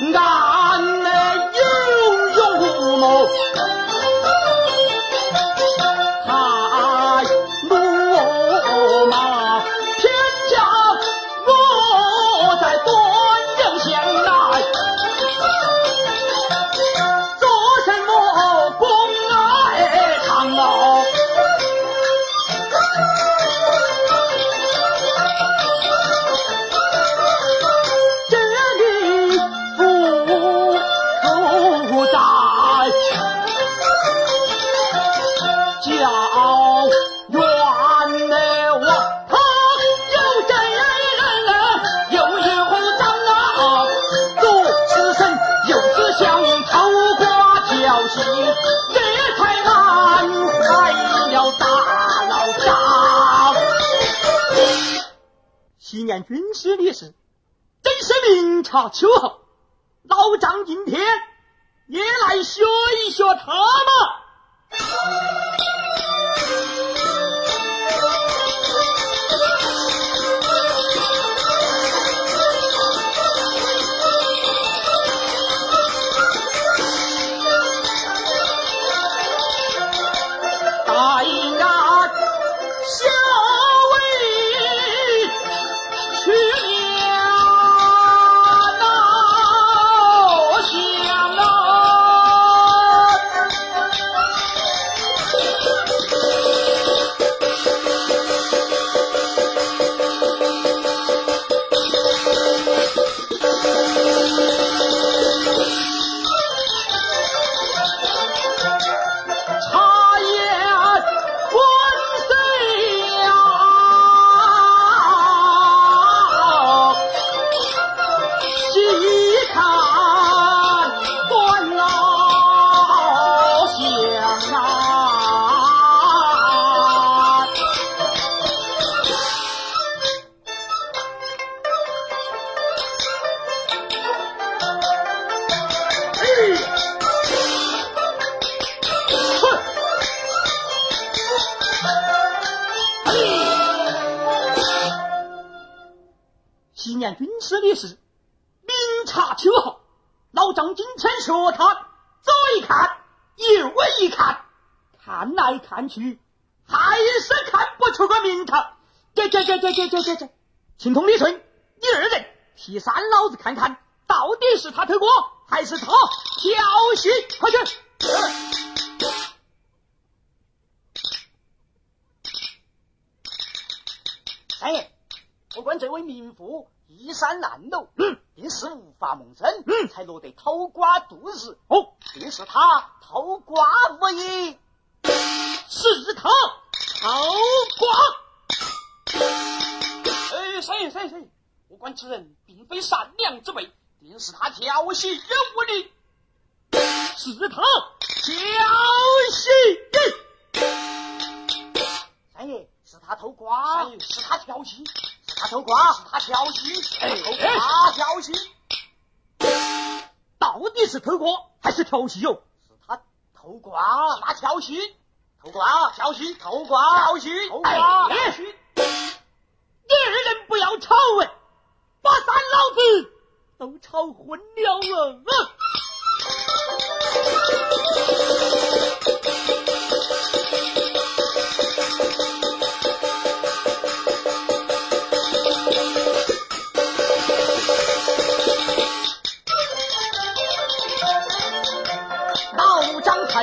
No. 这才安坏了大老张。西年军师烈士，真是明察秋毫。老张今天也来学一学他嘛。军师烈士，明察秋毫。老张今天说他，左一看，右一看，看来看去，还是看不出个名堂。这这这这这这这这，青铜李顺，你二人替三老子看看，到底是他偷锅，还是他调戏？快去！三爷，这位民妇衣衫褴褛，嗯，定是无法蒙生，嗯才落得偷瓜度日。哦，定是他偷瓜无疑。是他偷瓜。哎，三爷三爷三爷，我管此人并非善良之辈，定是他调戏人物的。是他调戏。三爷，是他偷瓜，三爷是他调戏，偷瓜是他调戏，哎，他调戏，到底是偷瓜还是调戏哟？是他偷瓜，他调戏，偷瓜调戏，偷瓜调戏，偷瓜，你二人不要吵哎，把三老子都吵昏了啊！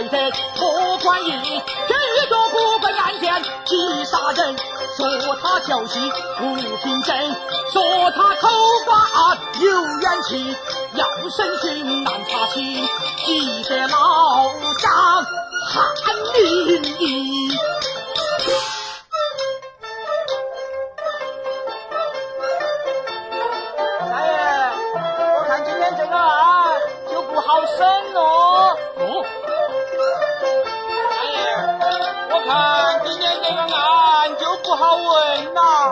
老张太太托官印，这个部分案件急杀人，说他侥幸不凭真，说他偷瓜有冤情，要审讯难查清，记得老张汗淋漓。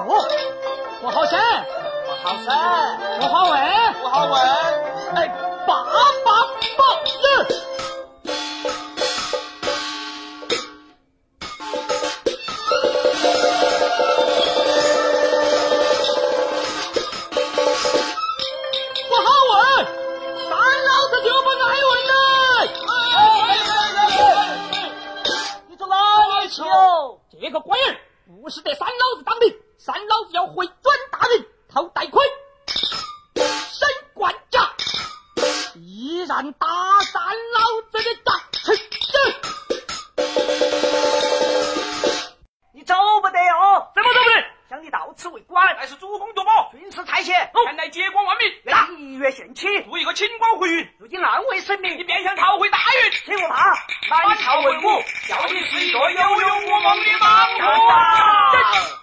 哦我好神。我好神。我好问我好问哎爸爸报纸我好问三老子就不能还问呢哎哎哎你走哪里去哦这个龟儿不是得三老子当的三老子要回转大人讨戴盔，升官家，依然打散老子的大臣你走不得哦！怎么走不得？想你到此为官，乃是主公夺宝，军师差遣，前来接光万民，来。一跃献起，图一个清光回云。如今难为神你明，便想逃回大云，请不怕，满朝文武，叫你是一个有勇无谋的莽干夫啊！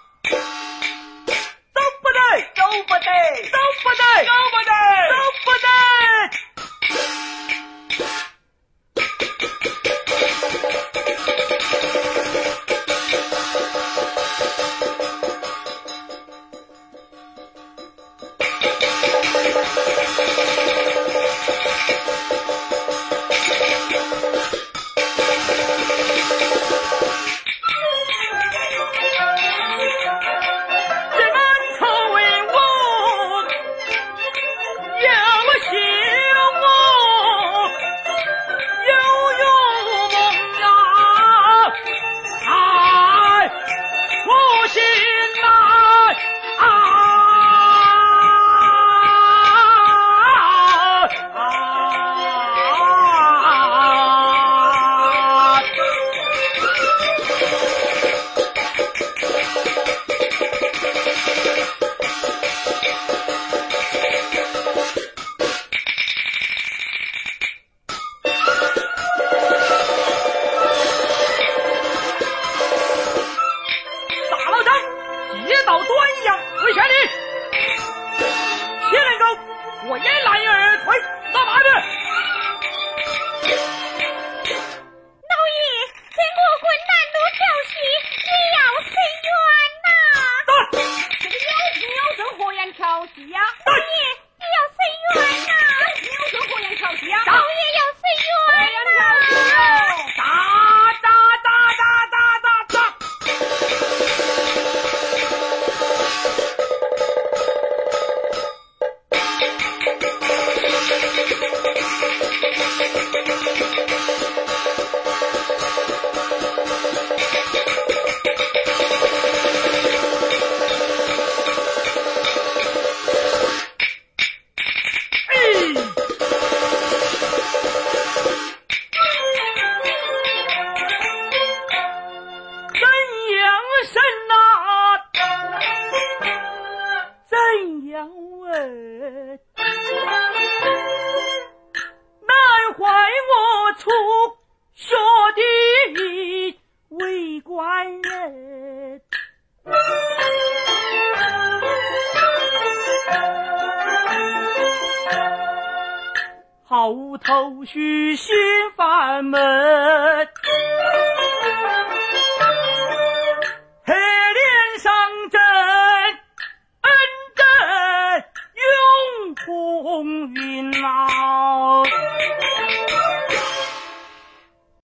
愁绪心烦闷